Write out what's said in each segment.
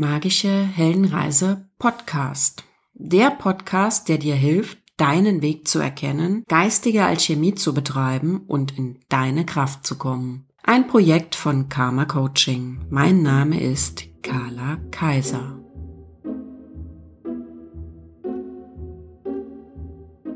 Magische Heldenreise Podcast. Der Podcast, der dir hilft, deinen Weg zu erkennen, geistige Alchemie zu betreiben und in deine Kraft zu kommen. Ein Projekt von Karma Coaching. Mein Name ist Carla Kaiser.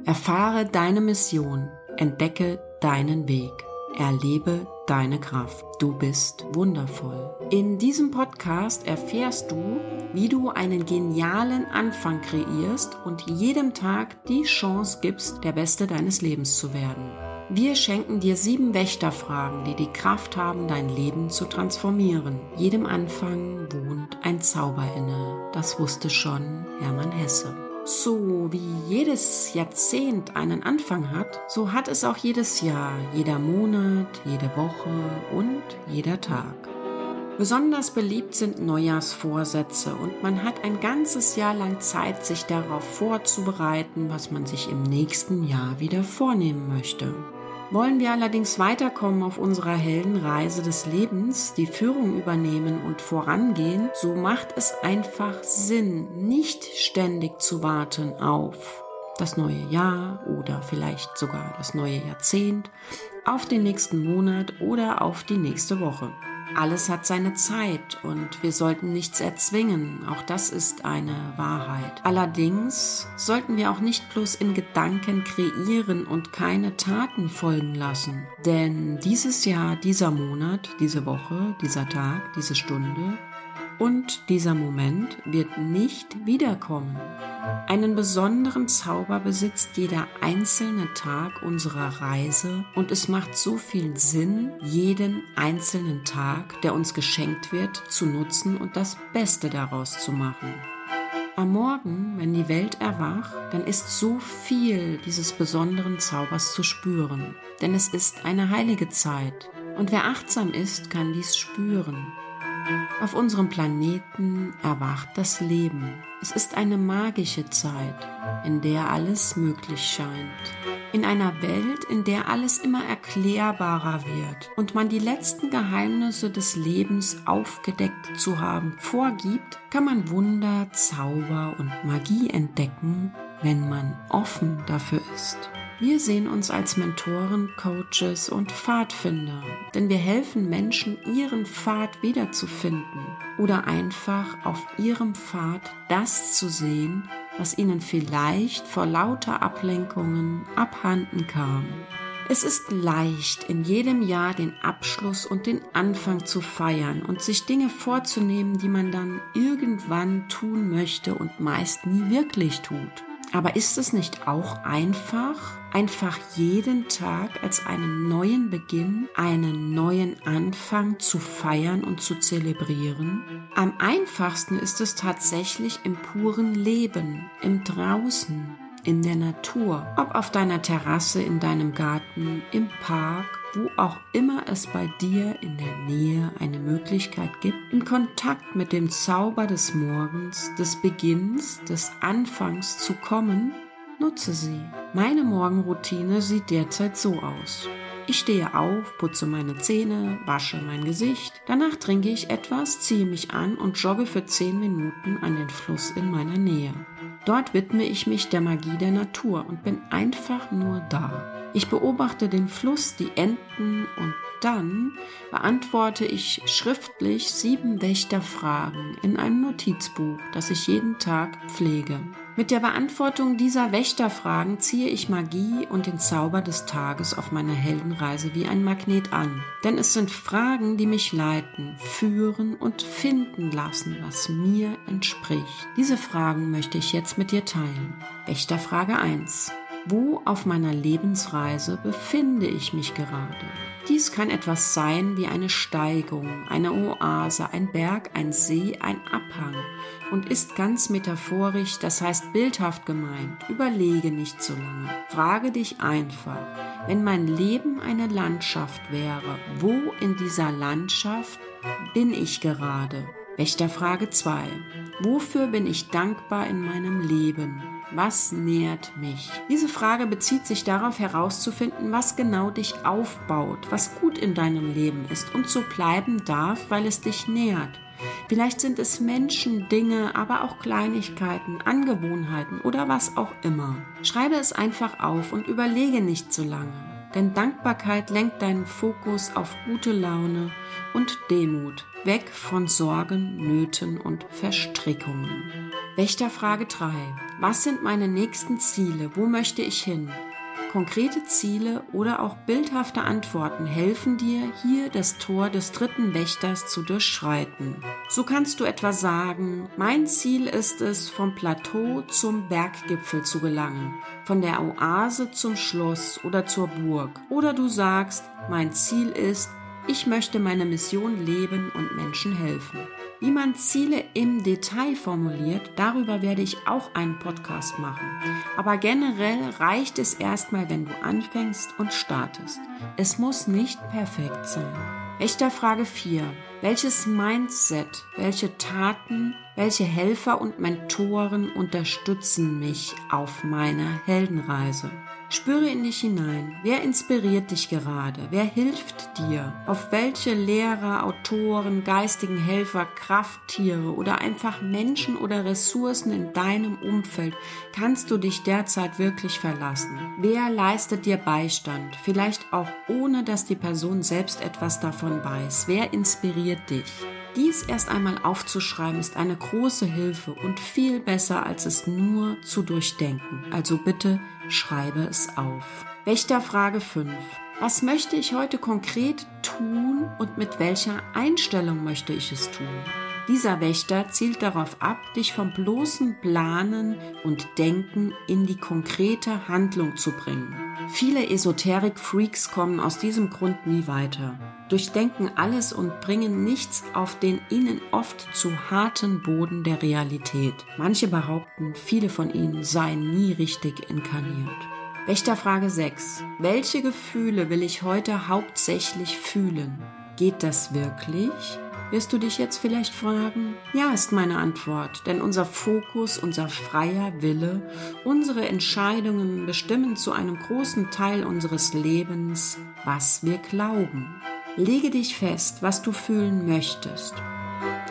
Erfahre deine Mission, entdecke deinen Weg, erlebe deine Kraft. Du bist wundervoll. In diesem Podcast erfährst du, wie du einen genialen Anfang kreierst und jedem Tag die Chance gibst, der Beste deines Lebens zu werden. Wir schenken dir sieben Wächterfragen, die die Kraft haben, dein Leben zu transformieren. Jedem Anfang wohnt ein Zauber inne. Das wusste schon Hermann Hesse. So wie jedes Jahrzehnt einen Anfang hat, so hat es auch jedes Jahr, jeder Monat, jede Woche und jeder Tag. Besonders beliebt sind Neujahrsvorsätze und man hat ein ganzes Jahr lang Zeit, sich darauf vorzubereiten, was man sich im nächsten Jahr wieder vornehmen möchte. Wollen wir allerdings weiterkommen auf unserer Heldenreise des Lebens, die Führung übernehmen und vorangehen, so macht es einfach Sinn, nicht ständig zu warten auf das neue Jahr oder vielleicht sogar das neue Jahrzehnt, auf den nächsten Monat oder auf die nächste Woche. Alles hat seine Zeit und wir sollten nichts erzwingen. Auch das ist eine Wahrheit. Allerdings sollten wir auch nicht bloß in Gedanken kreieren und keine Taten folgen lassen. Denn dieses Jahr, dieser Monat, diese Woche, dieser Tag, diese Stunde und dieser Moment wird nicht wiederkommen. Einen besonderen Zauber besitzt jeder einzelne Tag unserer Reise und es macht so viel Sinn, jeden einzelnen Tag, der uns geschenkt wird, zu nutzen und das Beste daraus zu machen. Am Morgen, wenn die Welt erwacht, dann ist so viel dieses besonderen Zaubers zu spüren, denn es ist eine heilige Zeit und wer achtsam ist, kann dies spüren. Auf unserem Planeten erwacht das Leben. Es ist eine magische Zeit, in der alles möglich scheint. In einer Welt, in der alles immer erklärbarer wird und man die letzten Geheimnisse des Lebens aufgedeckt zu haben vorgibt, kann man Wunder, Zauber und Magie entdecken, wenn man offen dafür ist. Wir sehen uns als Mentoren, Coaches und Pfadfinder, denn wir helfen Menschen, ihren Pfad wiederzufinden oder einfach auf ihrem Pfad das zu sehen, was ihnen vielleicht vor lauter Ablenkungen abhanden kam. Es ist leicht, in jedem Jahr den Abschluss und den Anfang zu feiern und sich Dinge vorzunehmen, die man dann irgendwann tun möchte und meist nie wirklich tut. Aber ist es nicht auch einfach, einfach jeden Tag als einen neuen Beginn, einen neuen Anfang zu feiern und zu zelebrieren? Am einfachsten ist es tatsächlich im puren Leben, im Draußen, in der Natur, ob auf deiner Terrasse, in deinem Garten, im Park wo auch immer es bei dir in der Nähe eine Möglichkeit gibt, in Kontakt mit dem Zauber des Morgens, des Beginns, des Anfangs zu kommen, nutze sie. Meine Morgenroutine sieht derzeit so aus. Ich stehe auf, putze meine Zähne, wasche mein Gesicht, danach trinke ich etwas, ziehe mich an und jogge für 10 Minuten an den Fluss in meiner Nähe. Dort widme ich mich der Magie der Natur und bin einfach nur da. Ich beobachte den Fluss, die Enten und dann beantworte ich schriftlich sieben Wächterfragen in einem Notizbuch, das ich jeden Tag pflege. Mit der Beantwortung dieser Wächterfragen ziehe ich Magie und den Zauber des Tages auf meiner Heldenreise wie ein Magnet an. Denn es sind Fragen, die mich leiten, führen und finden lassen, was mir entspricht. Diese Fragen möchte ich jetzt mit dir teilen. Wächterfrage 1. Wo auf meiner Lebensreise befinde ich mich gerade? Dies kann etwas sein wie eine Steigung, eine Oase, ein Berg, ein See, ein Abhang und ist ganz metaphorisch, das heißt bildhaft gemeint. Überlege nicht so lange. Frage dich einfach, wenn mein Leben eine Landschaft wäre, wo in dieser Landschaft bin ich gerade? Wächterfrage 2. Wofür bin ich dankbar in meinem Leben? Was nährt mich? Diese Frage bezieht sich darauf herauszufinden, was genau dich aufbaut, was gut in deinem Leben ist und so bleiben darf, weil es dich nährt. Vielleicht sind es Menschen, Dinge, aber auch Kleinigkeiten, Angewohnheiten oder was auch immer. Schreibe es einfach auf und überlege nicht zu lange. Denn Dankbarkeit lenkt deinen Fokus auf gute Laune und Demut, weg von Sorgen, Nöten und Verstrickungen. Wächterfrage 3. Was sind meine nächsten Ziele? Wo möchte ich hin? Konkrete Ziele oder auch bildhafte Antworten helfen dir, hier das Tor des dritten Wächters zu durchschreiten. So kannst du etwa sagen, mein Ziel ist es, vom Plateau zum Berggipfel zu gelangen, von der Oase zum Schloss oder zur Burg. Oder du sagst, mein Ziel ist, ich möchte meine Mission leben und Menschen helfen. Wie man Ziele im Detail formuliert, darüber werde ich auch einen Podcast machen. Aber generell reicht es erstmal, wenn du anfängst und startest. Es muss nicht perfekt sein. Echter Frage 4. Welches Mindset, welche Taten, welche Helfer und Mentoren unterstützen mich auf meiner Heldenreise? Spüre in dich hinein. Wer inspiriert dich gerade? Wer hilft dir? Auf welche Lehrer, Autoren, geistigen Helfer, Krafttiere oder einfach Menschen oder Ressourcen in deinem Umfeld kannst du dich derzeit wirklich verlassen? Wer leistet dir Beistand? Vielleicht auch ohne, dass die Person selbst etwas davon weiß. Wer inspiriert dich? Dies erst einmal aufzuschreiben ist eine große Hilfe und viel besser, als es nur zu durchdenken. Also bitte schreibe es auf. Wächterfrage 5. Was möchte ich heute konkret tun und mit welcher Einstellung möchte ich es tun? Dieser Wächter zielt darauf ab, dich vom bloßen Planen und Denken in die konkrete Handlung zu bringen. Viele Esoterik-Freaks kommen aus diesem Grund nie weiter, durchdenken alles und bringen nichts auf den ihnen oft zu harten Boden der Realität. Manche behaupten, viele von ihnen seien nie richtig inkarniert. Wächterfrage 6. Welche Gefühle will ich heute hauptsächlich fühlen? Geht das wirklich? Wirst du dich jetzt vielleicht fragen? Ja, ist meine Antwort, denn unser Fokus, unser freier Wille, unsere Entscheidungen bestimmen zu einem großen Teil unseres Lebens, was wir glauben. Lege dich fest, was du fühlen möchtest.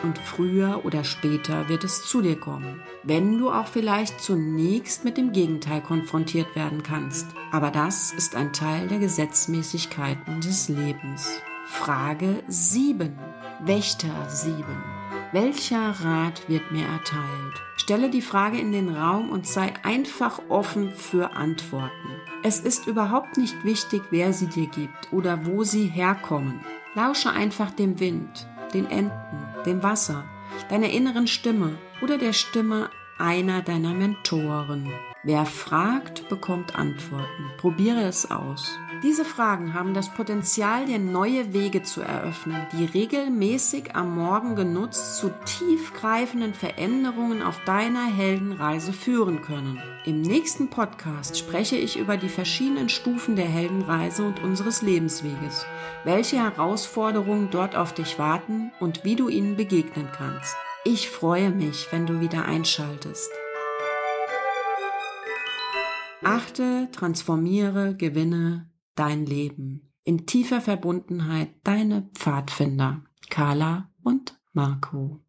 Und früher oder später wird es zu dir kommen, wenn du auch vielleicht zunächst mit dem Gegenteil konfrontiert werden kannst. Aber das ist ein Teil der Gesetzmäßigkeiten des Lebens. Frage 7. Wächter 7. Welcher Rat wird mir erteilt? Stelle die Frage in den Raum und sei einfach offen für Antworten. Es ist überhaupt nicht wichtig, wer sie dir gibt oder wo sie herkommen. Lausche einfach dem Wind, den Enten, dem Wasser, deiner inneren Stimme oder der Stimme einer deiner Mentoren. Wer fragt, bekommt Antworten. Probiere es aus. Diese Fragen haben das Potenzial, dir neue Wege zu eröffnen, die regelmäßig am Morgen genutzt zu tiefgreifenden Veränderungen auf deiner Heldenreise führen können. Im nächsten Podcast spreche ich über die verschiedenen Stufen der Heldenreise und unseres Lebensweges, welche Herausforderungen dort auf dich warten und wie du ihnen begegnen kannst. Ich freue mich, wenn du wieder einschaltest. Achte, transformiere, gewinne dein Leben. In tiefer Verbundenheit deine Pfadfinder, Carla und Marco.